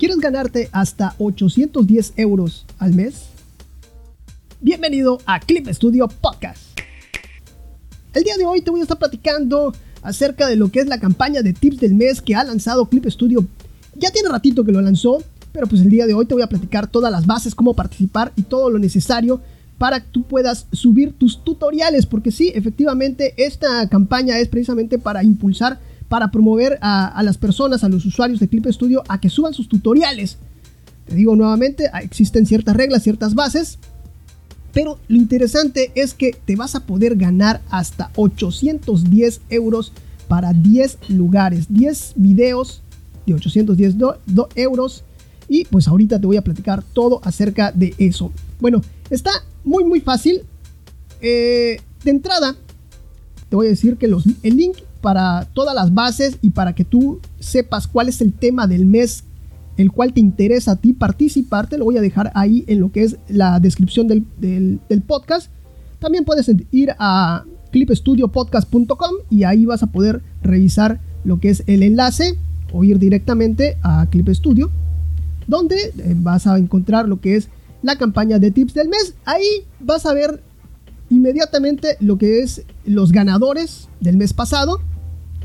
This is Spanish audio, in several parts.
¿Quieres ganarte hasta 810 euros al mes? Bienvenido a Clip Studio Podcast. El día de hoy te voy a estar platicando acerca de lo que es la campaña de tips del mes que ha lanzado Clip Studio. Ya tiene ratito que lo lanzó, pero pues el día de hoy te voy a platicar todas las bases, cómo participar y todo lo necesario para que tú puedas subir tus tutoriales, porque sí, efectivamente, esta campaña es precisamente para impulsar para promover a, las personas, a los usuarios de Clip Studio a que suban sus tutoriales. Te digo nuevamente, ah, existen ciertas reglas, ciertas bases, pero lo interesante es que te vas a poder ganar hasta 810 euros para 10 lugares, 10 videos de 810 euros. Y pues ahorita te voy a platicar todo acerca de eso. Bueno, está muy muy fácil. Eh, de entrada, te voy a decir que los, el link para todas las bases y para que tú sepas cuál es el tema del mes el cual te interesa a ti participar, te lo voy a dejar ahí en lo que es la descripción del, podcast. También puedes ir a clipstudiopodcast.com y ahí vas a poder revisar lo que es el enlace o ir directamente a Clip Studio, donde eh, vas a encontrar lo que es la campaña de tips del mes. Ahí vas a ver inmediatamente lo que es los ganadores del mes pasado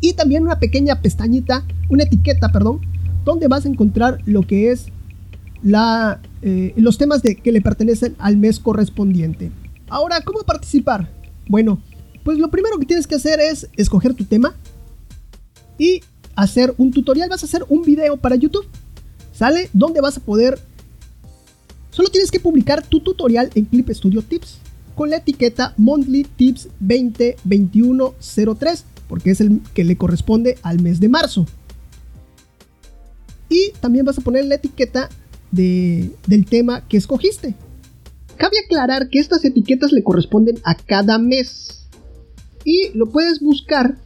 y también una pequeña pestañita, una etiqueta, perdón, donde vas a encontrar lo que es la, eh, los temas de, que le pertenecen al mes correspondiente. Ahora, ¿cómo participar? Bueno, pues lo primero que tienes que hacer es escoger tu tema y hacer un tutorial. Vas a hacer un video para YouTube. ¿Sale? Donde vas a poder... Solo tienes que publicar tu tutorial en Clip Studio Tips con la etiqueta Monthly Tips 202103 porque es el que le corresponde al mes de marzo. Y también vas a poner la etiqueta de, del tema que escogiste. Cabe aclarar que estas etiquetas le corresponden a cada mes. Y lo puedes buscar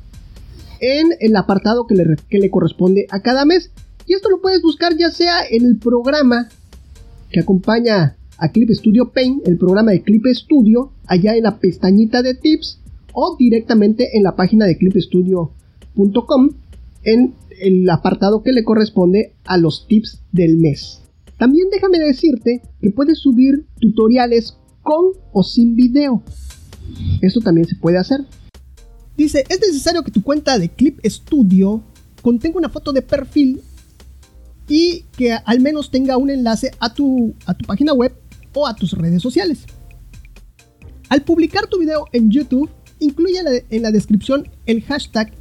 en el apartado que le, que le corresponde a cada mes. Y esto lo puedes buscar ya sea en el programa que acompaña a Clip Studio Paint, el programa de Clip Studio, allá en la pestañita de tips, o directamente en la página de clipstudio.com en el apartado que le corresponde a los tips del mes. También déjame decirte que puedes subir tutoriales con o sin video. Esto también se puede hacer. Dice, es necesario que tu cuenta de Clip Studio contenga una foto de perfil y que al menos tenga un enlace a tu, a tu página web o a tus redes sociales. Al publicar tu video en YouTube, incluye en la descripción el hashtag,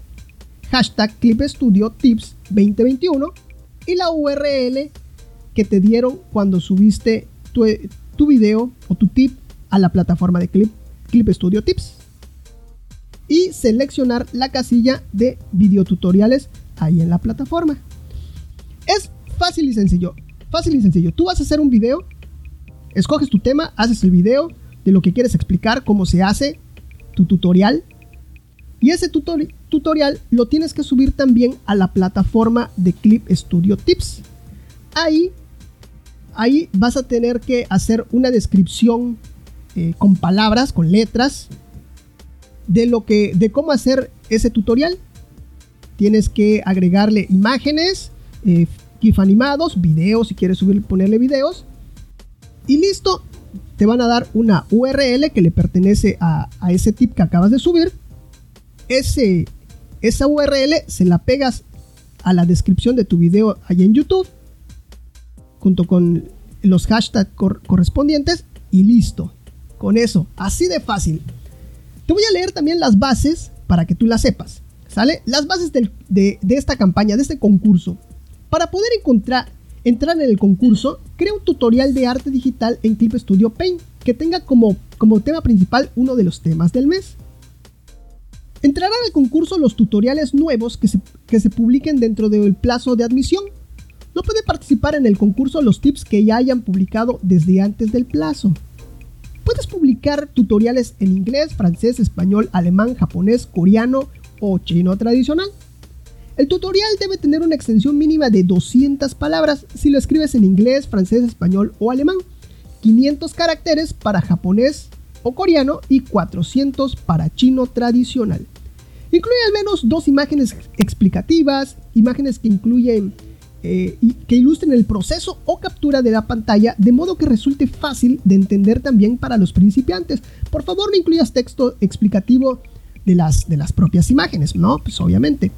hashtag Clip Studio Tips 2021 y la URL que te dieron cuando subiste tu, tu video o tu tip a la plataforma de Clip, Clip Studio Tips. Y seleccionar la casilla de videotutoriales ahí en la plataforma. Es fácil y sencillo. Fácil y sencillo. Tú vas a hacer un video, escoges tu tema, haces el video de lo que quieres explicar, cómo se hace, tu tutorial. Y ese tutorial lo tienes que subir también a la plataforma de Clip Studio Tips. Ahí, ahí vas a tener que hacer una descripción eh, con palabras, con letras, de lo que, de cómo hacer ese tutorial. Tienes que agregarle imágenes, eh, GIF animados, videos si quieres subir, ponerle videos. Y listo, te van a dar una URL que le pertenece a, ese tip que acabas de subir. Ese, esa URL se la pegas a la descripción de tu video ahí en YouTube, junto con los hashtags correspondientes y listo. Con eso, así de fácil. Te voy a leer también las bases para que tú las sepas. ¿Sale? Las bases de, de esta campaña, de este concurso. Para poder encontrar, entrar en el concurso, crea un tutorial de arte digital en Clip Studio Paint que tenga como, como tema principal uno de los temas del mes. Entrarán al concurso los tutoriales nuevos que que se publiquen dentro del plazo de admisión. No puede participar en el concurso los tips que ya hayan publicado desde antes del plazo. Puedes publicar tutoriales en inglés, francés, español, alemán, japonés, coreano o chino tradicional. El tutorial debe tener una extensión mínima de 200 palabras si lo escribes en inglés, francés, español o alemán, 500 caracteres para japonés o coreano y 400 para chino tradicional. Incluye al menos dos imágenes explicativas, imágenes que incluyen eh, que ilustren el proceso o captura de la pantalla de modo que resulte fácil de entender también para los principiantes. Por favor, no incluyas texto explicativo de las, de las propias imágenes, ¿no? Pues obviamente.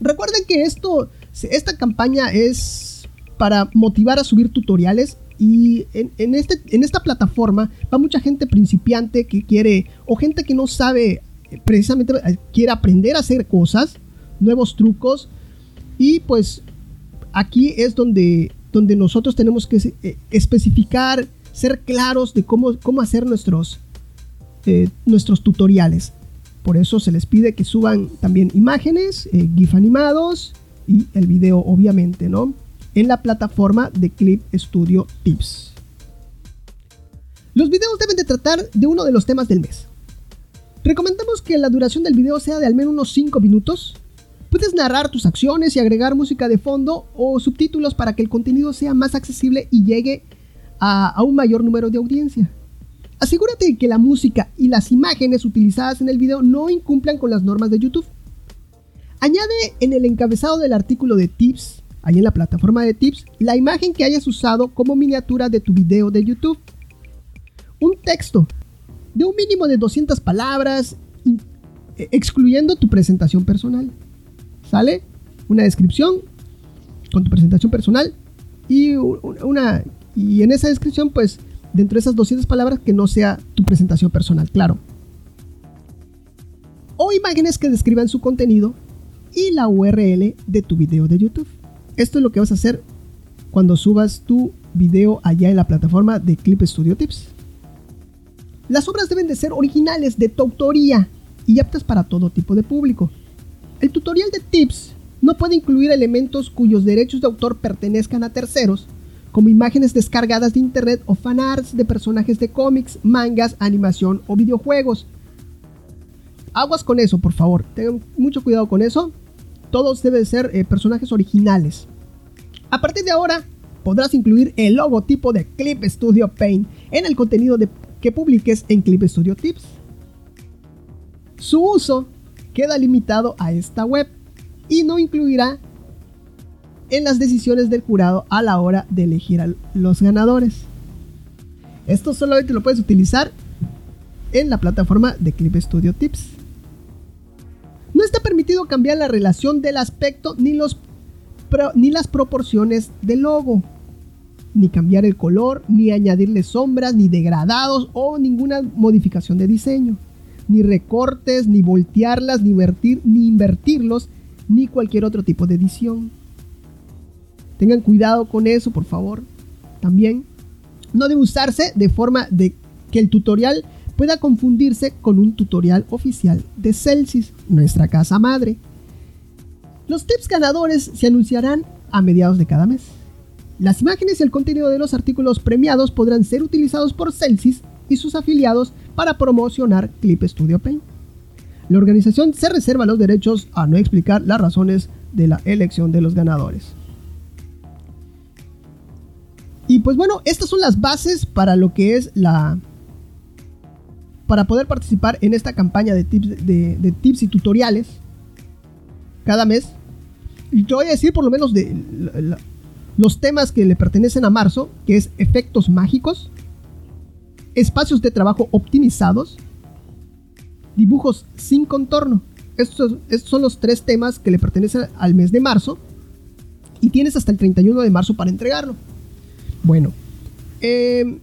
Recuerden que esto, esta campaña es para motivar a subir tutoriales y en, este, en esta plataforma va mucha gente principiante que quiere, o gente que no sabe, precisamente eh, quiere aprender a hacer cosas, nuevos trucos, y pues aquí es donde, donde nosotros tenemos que eh, especificar, ser claros de cómo, cómo hacer nuestros, eh, nuestros tutoriales. Por eso se les pide que suban también imágenes, eh, GIF animados y el video obviamente, ¿no? En la plataforma de Clip Studio Tips. Los videos deben de tratar de uno de los temas del mes. Recomendamos que la duración del video sea de al menos unos 5 minutos Puedes narrar tus acciones y agregar música de fondo o subtítulos para que el contenido sea más accesible y llegue a, un mayor número de audiencia. Asegúrate de que la música y las imágenes utilizadas en el video no incumplan con las normas de YouTube. Añade en el encabezado del artículo de tips, ahí en la plataforma de tips, la imagen que hayas usado como miniatura de tu video de YouTube. Un texto de un mínimo de 200 palabras, excluyendo tu presentación personal. ¿Sale? Una descripción con tu presentación personal y una y en esa descripción pues dentro de esas 200 palabras que no sea tu presentación personal, claro. O imágenes que describan su contenido y la URL de tu video de YouTube. Esto es lo que vas a hacer cuando subas tu video allá en la plataforma de Clip Studio Tips. Las obras deben de ser originales de tu autoría y aptas para todo tipo de público. El tutorial de tips no puede incluir elementos cuyos derechos de autor pertenezcan a terceros, como imágenes descargadas de internet o fanarts de personajes de cómics, mangas, animación o videojuegos. Aguas con eso, por favor. Tengan mucho cuidado con eso. Todos deben ser eh, personajes originales. A partir de ahora, podrás incluir el logotipo de Clip Studio Paint en el contenido que publiques en Clip Studio Tips. Su uso queda limitado a esta web y no incluirá en las decisiones del jurado a la hora de elegir a los ganadores. Esto solamente lo puedes utilizar en la plataforma de Clip Studio Tips. No está permitido cambiar la relación del aspecto ni, los ni las proporciones del logo, ni cambiar el color, ni añadirle sombras, ni degradados o ninguna modificación de diseño ni recortes, ni voltearlas, ni, ni invertirlos, ni cualquier otro tipo de edición. Tengan cuidado con eso, por favor. También no debe usarse de forma de que el tutorial pueda confundirse con un tutorial oficial de Celsius, nuestra casa madre. Los tips ganadores se anunciarán a mediados de cada mes. Las imágenes y el contenido de los artículos premiados podrán ser utilizados por Celsius y sus afiliados para promocionar Clip Studio Paint. La organización se reserva los derechos a no explicar las razones de la elección de los ganadores. Y pues bueno, estas son las bases para lo que es la... para poder participar en esta campaña de tips, de, tips y tutoriales cada mes. Y te voy a decir por lo menos de los temas que le pertenecen a marzo, que es efectos mágicos, espacios de trabajo optimizados, dibujos sin contorno. Estos, son los tres temas que le pertenecen al mes de marzo y tienes hasta el 31 de marzo para entregarlo. Bueno, em,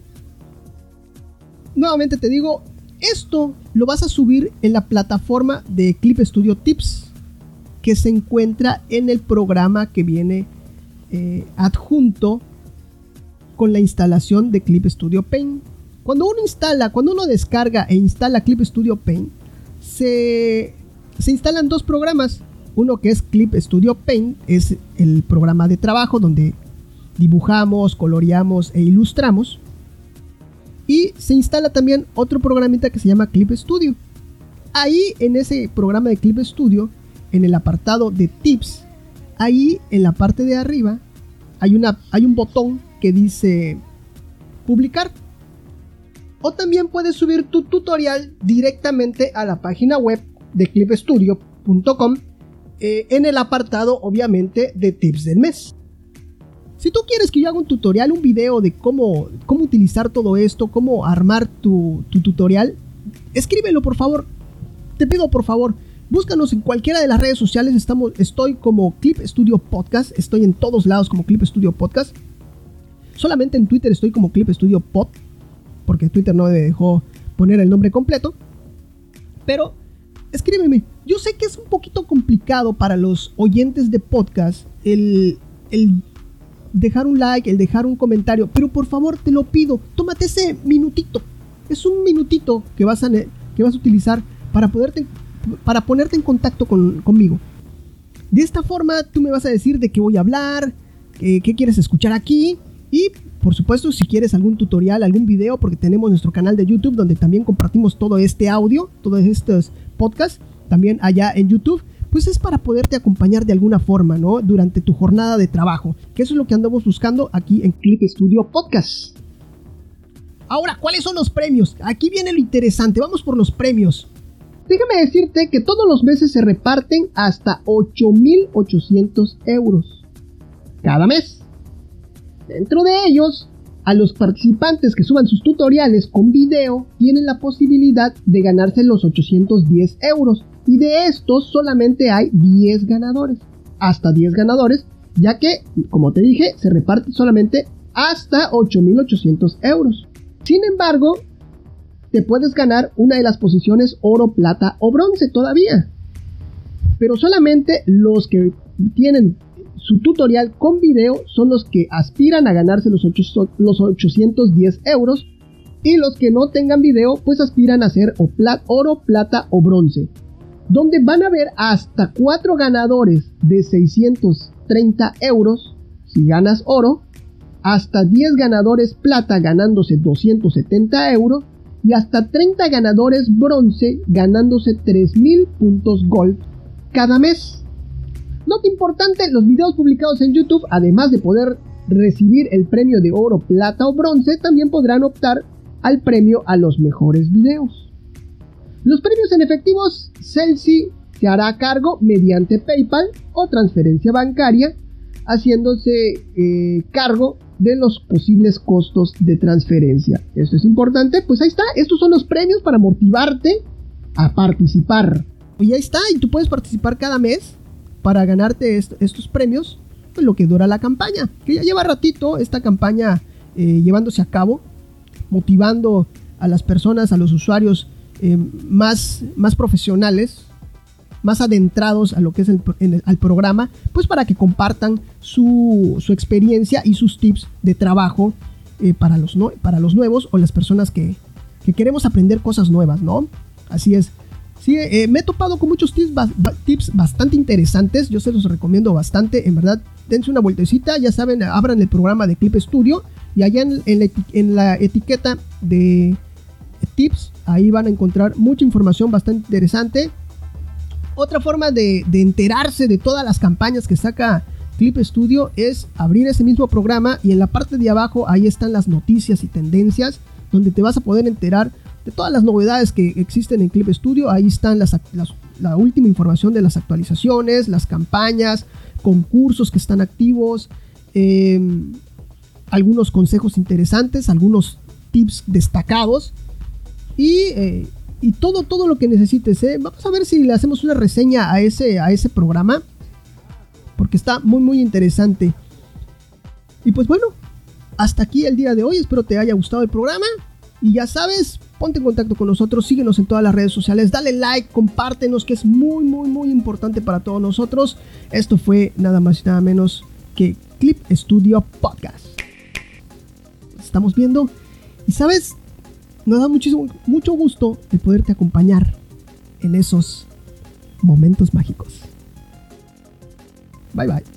nuevamente te digo, esto lo vas a subir en la plataforma de Clip Studio Tips que se encuentra en el programa que viene eh, adjunto con la instalación de Clip Studio Paint. Cuando uno instala, cuando uno descarga e instala Clip Studio Paint, se, instalan dos programas. Uno que es Clip Studio Paint, es el programa de trabajo donde dibujamos, coloreamos e ilustramos. Y se instala también otro programita que se llama Clip Studio. Ahí en ese programa de Clip Studio, en el apartado de tips, ahí en la parte de arriba hay, una, hay un botón que dice publicar. O también puedes subir tu tutorial directamente a la página web de clipstudio.com eh, en el apartado obviamente de tips del mes. Si tú quieres que yo haga un tutorial, un video de cómo, cómo utilizar todo esto, cómo armar tu, tu tutorial, escríbelo por favor. Te pido por favor, búscanos en cualquiera de las redes sociales. Estamos, estoy como Clip Studio Podcast. Estoy en todos lados como Clip Studio Podcast. Solamente en Twitter estoy como Clip Studio Pod. Porque Twitter no me dejó poner el nombre completo. Pero escríbeme. Yo sé que es un poquito complicado para los oyentes de podcast el, el dejar un like, el dejar un comentario, pero por favor te lo pido, tómate ese minutito. Es un minutito que vas a, que vas a utilizar para, para ponerte en contacto conmigo. De esta forma tú me vas a decir de qué voy a hablar, qué, qué quieres escuchar aquí y por supuesto, si quieres algún tutorial, algún video, porque tenemos nuestro canal de YouTube donde también compartimos todo este audio, todos estos podcasts, también allá en YouTube, pues es para poderte acompañar de alguna forma, ¿no? Durante tu jornada de trabajo, que eso es lo que andamos buscando aquí en Clip Studio Podcast. Ahora, ¿cuáles son los premios? Aquí viene lo interesante, vamos por los premios. Déjame decirte que todos los meses se reparten hasta 8.800 euros cada mes. Dentro de ellos, a los participantes que suban sus tutoriales con video tienen la posibilidad de ganarse los 810 euros. Y de estos solamente hay 10 ganadores. Hasta 10 ganadores, ya que, como te dije, se reparte solamente hasta 8.800 euros. Sin embargo, te puedes ganar una de las posiciones oro, plata o bronce todavía. Pero solamente los que tienen su tutorial con video son los que aspiran a ganarse los, los 810 euros y los que no tengan video pues aspiran a ser oro, plata o bronce. Donde van a ver hasta 4 ganadores de 630 euros si ganas oro, hasta 10 ganadores plata ganándose 270 euros y hasta 30 ganadores bronce ganándose 3000 puntos golf cada mes. Nota importante, los videos publicados en YouTube, además de poder recibir el premio de oro, plata o bronce, también podrán optar al premio a los mejores videos. Los premios en efectivos, Celsi se hará cargo mediante PayPal o transferencia bancaria, haciéndose eh, cargo de los posibles costos de transferencia. Esto es importante, pues ahí está, estos son los premios para motivarte a participar. Y ahí está, y tú puedes participar cada mes para ganarte estos premios, lo que dura la campaña, que ya lleva ratito esta campaña eh, llevándose a cabo, motivando a las personas, a los usuarios eh, más, más profesionales, más adentrados a lo que es el, al programa, pues para que compartan su, su, experiencia y sus tips de trabajo eh, para, los no, para los nuevos o las personas que, que queremos aprender cosas nuevas, ¿no? Así es. Sí, eh, me he topado con muchos tips, tips bastante interesantes. Yo se los recomiendo bastante. En verdad, dense una vueltecita. Ya saben, abran el programa de Clip Studio. Y allá en, la, etiqueta de tips, ahí van a encontrar mucha información bastante interesante. Otra forma de, enterarse de todas las campañas que saca Clip Studio es abrir ese mismo programa y en la parte de abajo ahí están las noticias y tendencias donde te vas a poder enterar de todas las novedades que existen en Clip Studio. Ahí están la última información de las actualizaciones, las campañas, concursos que están activos, em, algunos consejos interesantes, algunos tips destacados y, eh, y, todo, todo lo que necesites. ¿eh? Vamos a ver si le hacemos una reseña a ese, a ese programa porque está muy muy interesante. Y pues bueno, hasta aquí el día de hoy. Espero te haya gustado el programa. Y ya sabes, ponte en contacto con nosotros, síguenos en todas las redes sociales, dale like, compártenos, que es muy, muy, muy importante para todos nosotros. Esto fue nada más y nada menos que Clip Studio Podcast. Estamos viendo y sabes, nos da muchísimo, mucho gusto el poderte acompañar en esos momentos mágicos. Bye bye.